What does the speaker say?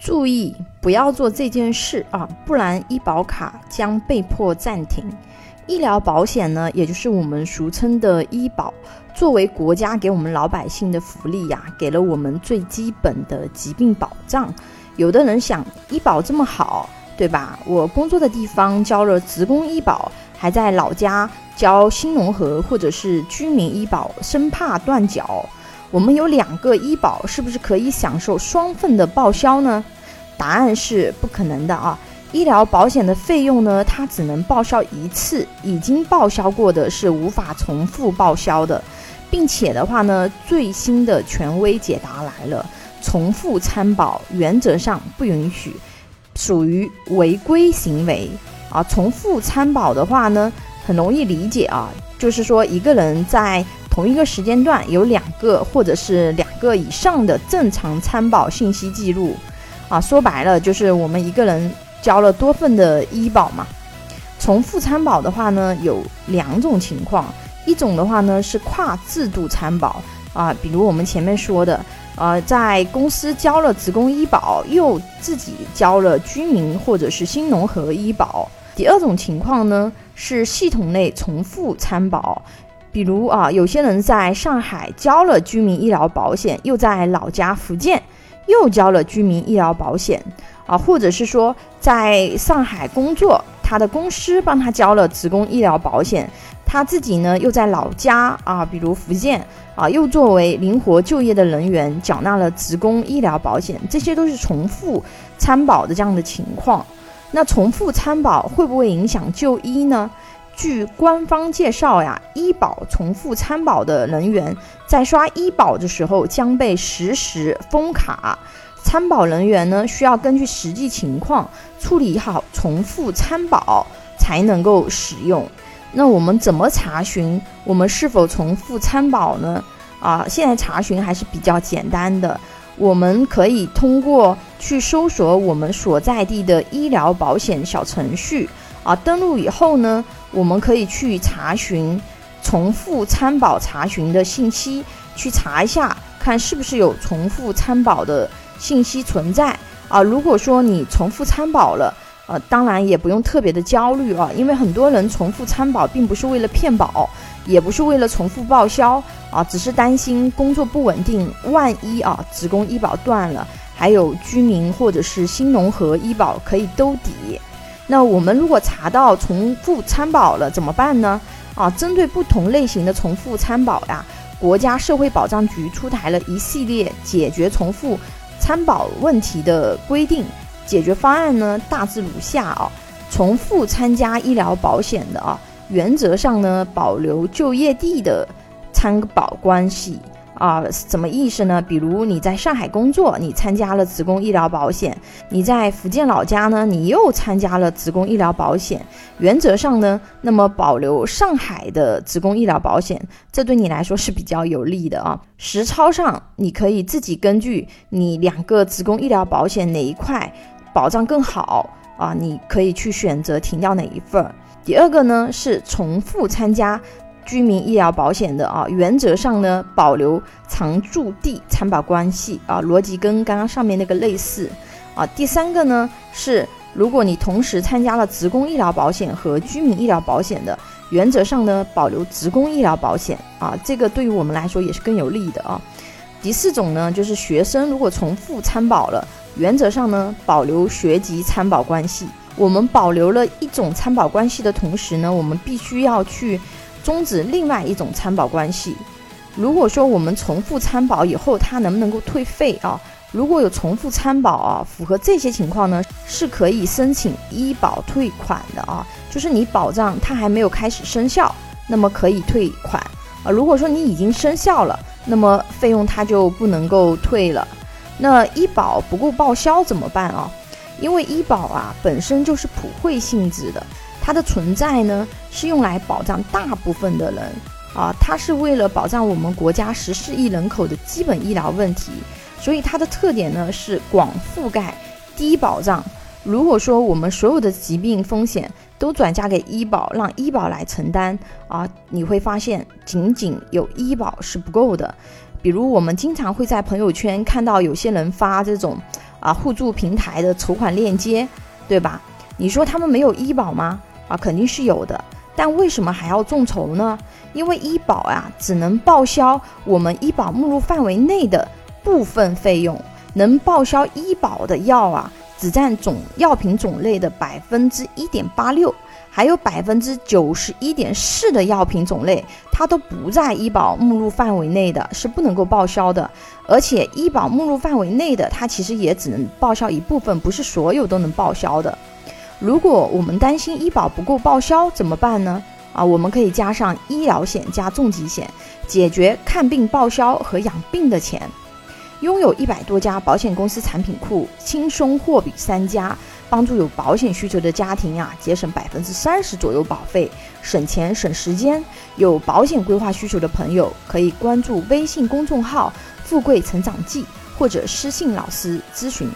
注意不要做这件事啊，不然医保卡将被迫暂停。医疗保险呢，也就是我们俗称的医保，作为国家给我们老百姓的福利呀，给了我们最基本的疾病保障。有的人想，医保这么好，对吧？我工作的地方交了职工医保，还在老家交新农合或者是居民医保，生怕断缴。我们有两个医保，是不是可以享受双份的报销呢？答案是不可能的啊。医疗保险的费用呢，它只能报销一次，已经报销过的是无法重复报销的，并且的话呢，最新的权威解答来了，重复参保原则上不允许，属于违规行为啊。重复参保的话呢，很容易理解啊，就是说一个人在同一个时间段有两个或者是两个以上的正常参保信息记录啊，说白了就是我们一个人。交了多份的医保嘛，重复参保的话呢，有两种情况，一种的话呢是跨制度参保啊，比如我们前面说的，呃，在公司交了职工医保，又自己交了居民或者是新农合医保。第二种情况呢是系统内重复参保，比如啊，有些人在上海交了居民医疗保险，又在老家福建又交了居民医疗保险。啊，或者是说在上海工作，他的公司帮他交了职工医疗保险，他自己呢又在老家啊，比如福建啊，又作为灵活就业的人员缴纳了职工医疗保险，这些都是重复参保的这样的情况。那重复参保会不会影响就医呢？据官方介绍呀，医保重复参保的人员在刷医保的时候将被实时封卡。参保人员呢，需要根据实际情况处理好重复参保，才能够使用。那我们怎么查询我们是否重复参保呢？啊，现在查询还是比较简单的，我们可以通过去搜索我们所在地的医疗保险小程序啊，登录以后呢，我们可以去查询重复参保查询的信息，去查一下，看是不是有重复参保的。信息存在啊，如果说你重复参保了，呃，当然也不用特别的焦虑啊，因为很多人重复参保并不是为了骗保，也不是为了重复报销啊，只是担心工作不稳定，万一啊职工医保断了，还有居民或者是新农合医保可以兜底。那我们如果查到重复参保了怎么办呢？啊，针对不同类型的重复参保呀，国家社会保障局出台了一系列解决重复。参保问题的规定解决方案呢，大致如下啊。重复参加医疗保险的啊，原则上呢，保留就业地的参保关系。啊，什么意思呢？比如你在上海工作，你参加了职工医疗保险；你在福建老家呢，你又参加了职工医疗保险。原则上呢，那么保留上海的职工医疗保险，这对你来说是比较有利的啊。实操上，你可以自己根据你两个职工医疗保险哪一块保障更好啊，你可以去选择停掉哪一份。第二个呢，是重复参加。居民医疗保险的啊，原则上呢保留常住地参保关系啊，逻辑跟刚刚上面那个类似啊。第三个呢是，如果你同时参加了职工医疗保险和居民医疗保险的，原则上呢保留职工医疗保险啊，这个对于我们来说也是更有利的啊。第四种呢就是学生如果重复参保了，原则上呢保留学籍参保关系。我们保留了一种参保关系的同时呢，我们必须要去。终止另外一种参保关系。如果说我们重复参保以后，它能不能够退费啊？如果有重复参保啊，符合这些情况呢，是可以申请医保退款的啊。就是你保障它还没有开始生效，那么可以退款啊。如果说你已经生效了，那么费用它就不能够退了。那医保不够报销怎么办啊？因为医保啊本身就是普惠性质的。它的存在呢，是用来保障大部分的人啊，它是为了保障我们国家十四亿人口的基本医疗问题，所以它的特点呢是广覆盖、低保障。如果说我们所有的疾病风险都转嫁给医保，让医保来承担啊，你会发现仅仅有医保是不够的。比如我们经常会在朋友圈看到有些人发这种。啊互助平台的筹款链接，对吧？你说他们没有医保吗？啊，肯定是有的。但为什么还要众筹呢？因为医保啊，只能报销我们医保目录范围内的部分费用，能报销医保的药啊，只占总药品种类的百分之一点八六，还有百分之九十一点四的药品种类，它都不在医保目录范围内的，是不能够报销的。而且医保目录范围内的，它其实也只能报销一部分，不是所有都能报销的。如果我们担心医保不够报销怎么办呢？啊，我们可以加上医疗险加重疾险，解决看病报销和养病的钱。拥有一百多家保险公司产品库，轻松货比三家，帮助有保险需求的家庭啊，节省百分之三十左右保费，省钱省时间。有保险规划需求的朋友，可以关注微信公众号“富贵成长记”或者私信老师咨询。